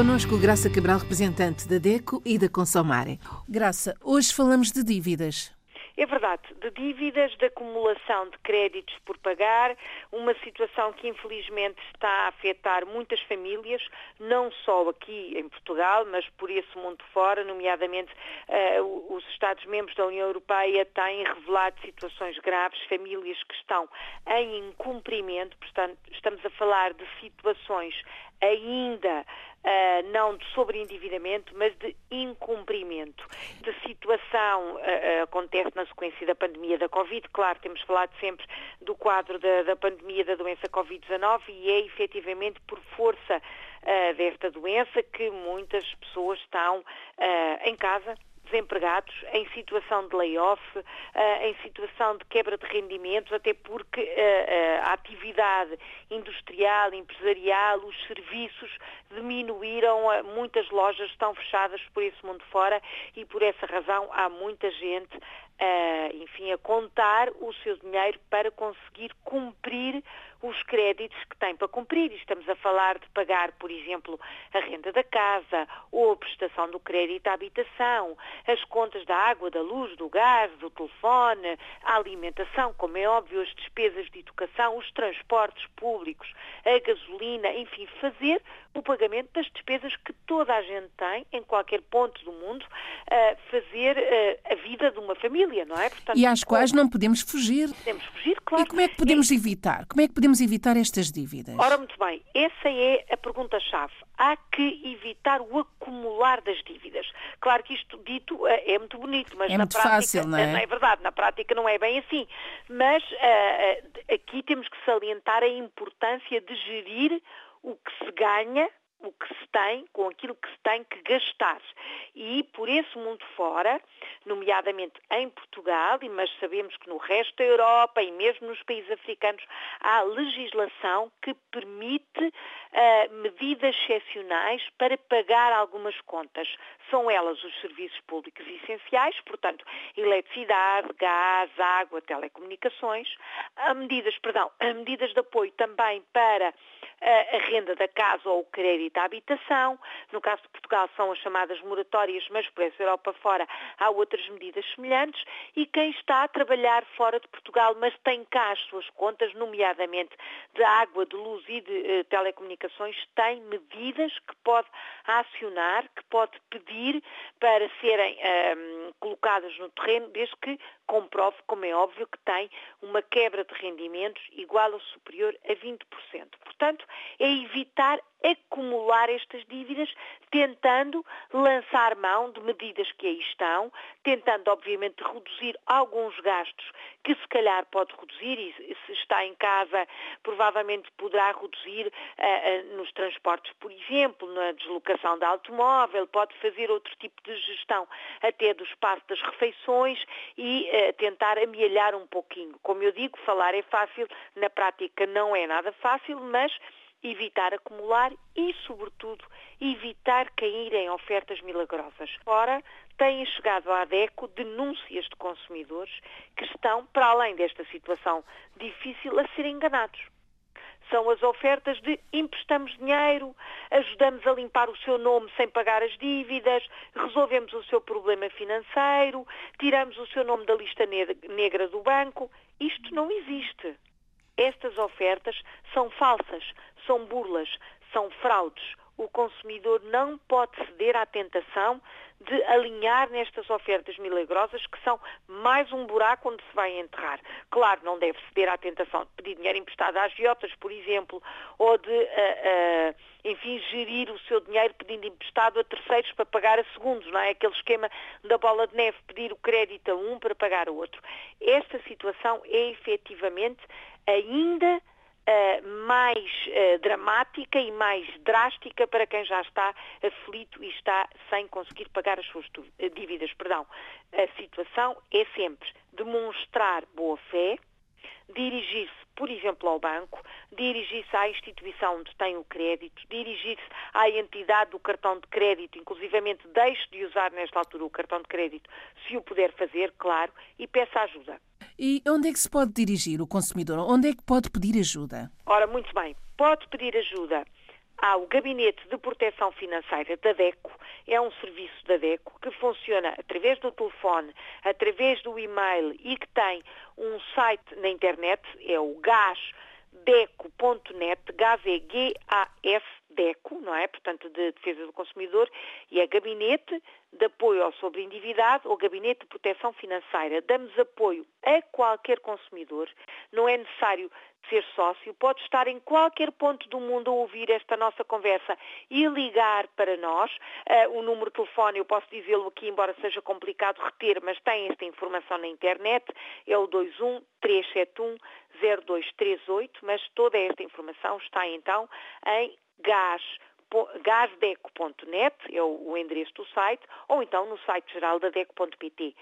Connosco Graça Cabral, representante da DECO e da Consomare. Graça, hoje falamos de dívidas. É verdade, de dívidas, de acumulação de créditos por pagar, uma situação que infelizmente está a afetar muitas famílias, não só aqui em Portugal, mas por esse mundo fora, nomeadamente uh, os Estados-membros da União Europeia têm revelado situações graves, famílias que estão em incumprimento, portanto, estamos a falar de situações ainda Uh, não de sobreendividamento, mas de incumprimento. De situação uh, acontece na sequência da pandemia da Covid. Claro, temos falado sempre do quadro da, da pandemia da doença Covid-19 e é efetivamente por força desta doença que muitas pessoas estão em casa desempregados, em situação de layoff, uh, em situação de quebra de rendimentos, até porque uh, uh, a atividade industrial, empresarial, os serviços diminuíram, muitas lojas estão fechadas por esse mundo fora e por essa razão há muita gente enfim, a contar o seu dinheiro para conseguir cumprir os créditos que tem para cumprir. Estamos a falar de pagar, por exemplo, a renda da casa ou a prestação do crédito à habitação, as contas da água, da luz, do gás, do telefone, a alimentação, como é óbvio, as despesas de educação, os transportes públicos, a gasolina, enfim, fazer o pagamento das despesas que toda a gente tem em qualquer ponto do mundo, fazer uh, a vida de uma família, não é? Portanto, e às quais não podemos fugir. Podemos fugir, claro. E como é que podemos é... evitar? Como é que podemos evitar estas dívidas? Ora, muito bem, essa é a pergunta-chave. Há que evitar o acumular das dívidas. Claro que isto dito é muito bonito, mas é na prática. Fácil, não é? é verdade, na prática não é bem assim. Mas uh, aqui temos que salientar a importância de gerir o que se ganha o que se tem com aquilo que se tem que gastar. E por esse mundo fora, nomeadamente em Portugal, mas sabemos que no resto da Europa e mesmo nos países africanos, há legislação que permite uh, medidas excepcionais para pagar algumas contas. São elas os serviços públicos essenciais, portanto, eletricidade, gás, água, telecomunicações, há medidas, perdão, há medidas de apoio também para a renda da casa ou o crédito à habitação. No caso de Portugal são as chamadas moratórias, mas por essa Europa fora há outras medidas semelhantes. E quem está a trabalhar fora de Portugal, mas tem cá as suas contas, nomeadamente de água, de luz e de uh, telecomunicações, tem medidas que pode acionar, que pode pedir para serem uh, colocadas no terreno, desde que comprove, como é óbvio, que tem uma quebra de rendimentos igual ou superior a 20%. Portanto, é evitar acumular estas dívidas, tentando lançar mão de medidas que aí estão, tentando, obviamente, reduzir alguns gastos que se calhar pode reduzir e se está em casa provavelmente poderá reduzir uh, uh, nos transportes, por exemplo, na deslocação de automóvel, pode fazer outro tipo de gestão até do espaço das refeições e uh, tentar amealhar um pouquinho. Como eu digo, falar é fácil, na prática não é nada fácil, mas evitar acumular e, sobretudo, evitar cair em ofertas milagrosas. Ora, têm chegado à ADECO denúncias de consumidores que estão, para além desta situação difícil, a ser enganados. São as ofertas de emprestamos dinheiro, ajudamos a limpar o seu nome sem pagar as dívidas, resolvemos o seu problema financeiro, tiramos o seu nome da lista negra do banco. Isto não existe. Estas ofertas são falsas, são burlas, são fraudes. O consumidor não pode ceder à tentação de alinhar nestas ofertas milagrosas que são mais um buraco onde se vai enterrar. Claro, não deve ceder à tentação de pedir dinheiro emprestado às giotas, por exemplo, ou de, uh, uh, enfim, gerir o seu dinheiro pedindo emprestado a terceiros para pagar a segundos, não é? Aquele esquema da bola de neve, pedir o crédito a um para pagar a outro. Esta situação é efetivamente ainda Uh, mais uh, dramática e mais drástica para quem já está aflito e está sem conseguir pagar as suas dívidas. Perdão. A situação é sempre demonstrar boa fé, dirigir-se, por exemplo, ao banco, dirigir-se à instituição onde tem o crédito, dirigir-se à entidade do cartão de crédito, inclusivamente deixe de usar nesta altura o cartão de crédito, se o puder fazer, claro, e peça ajuda. E onde é que se pode dirigir o consumidor? Onde é que pode pedir ajuda? Ora, muito bem, pode pedir ajuda há o Gabinete de Proteção Financeira da DECO, é um serviço da DECO que funciona através do telefone, através do e-mail e que tem um site na internet, é o gasdeco.net, G-A-S DECO, não é? Portanto, de Defesa do Consumidor, e é Gabinete de Apoio ao Sobreendividado ou Gabinete de Proteção Financeira. Damos apoio a qualquer consumidor, não é necessário ser sócio, pode estar em qualquer ponto do mundo a ouvir esta nossa conversa e ligar para nós. Uh, o número de telefone, eu posso dizê-lo aqui, embora seja complicado reter, mas tem esta informação na internet, é o 21 371 0238, mas toda esta informação está então em gás gasdeco.net, é o, endereço do site, ou então no site geral da deco.pt.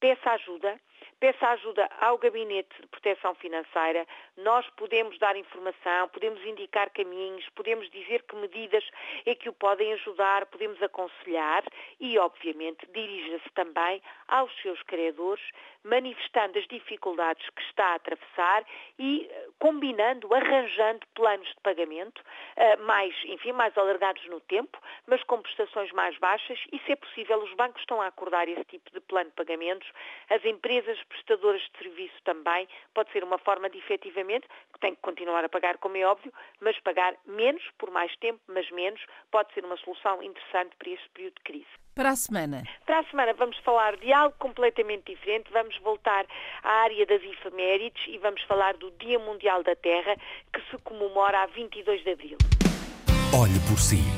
Peça ajuda, peça ajuda ao Gabinete de Proteção Financeira. Nós podemos dar informação, podemos indicar caminhos, podemos dizer que medidas é que o podem ajudar, podemos aconselhar e, obviamente, dirija-se também aos seus credores, manifestando as dificuldades que está a atravessar e eh, combinando, arranjando planos de pagamento eh, mais, enfim, mais alargados no tempo, mas com prestações mais baixas e, se é possível, os bancos estão a acordar esse tipo de plano de pagamentos, as empresas prestadoras de serviço também, pode ser uma forma de efetivamente, que tem que continuar a pagar, como é óbvio, mas pagar menos por mais tempo, mas menos, pode ser uma solução interessante para este período de crise. Para a semana? Para a semana vamos falar de algo completamente diferente. Vamos voltar à área das efemérides e vamos falar do Dia Mundial da Terra, que se comemora a 22 de abril. Olhe por si.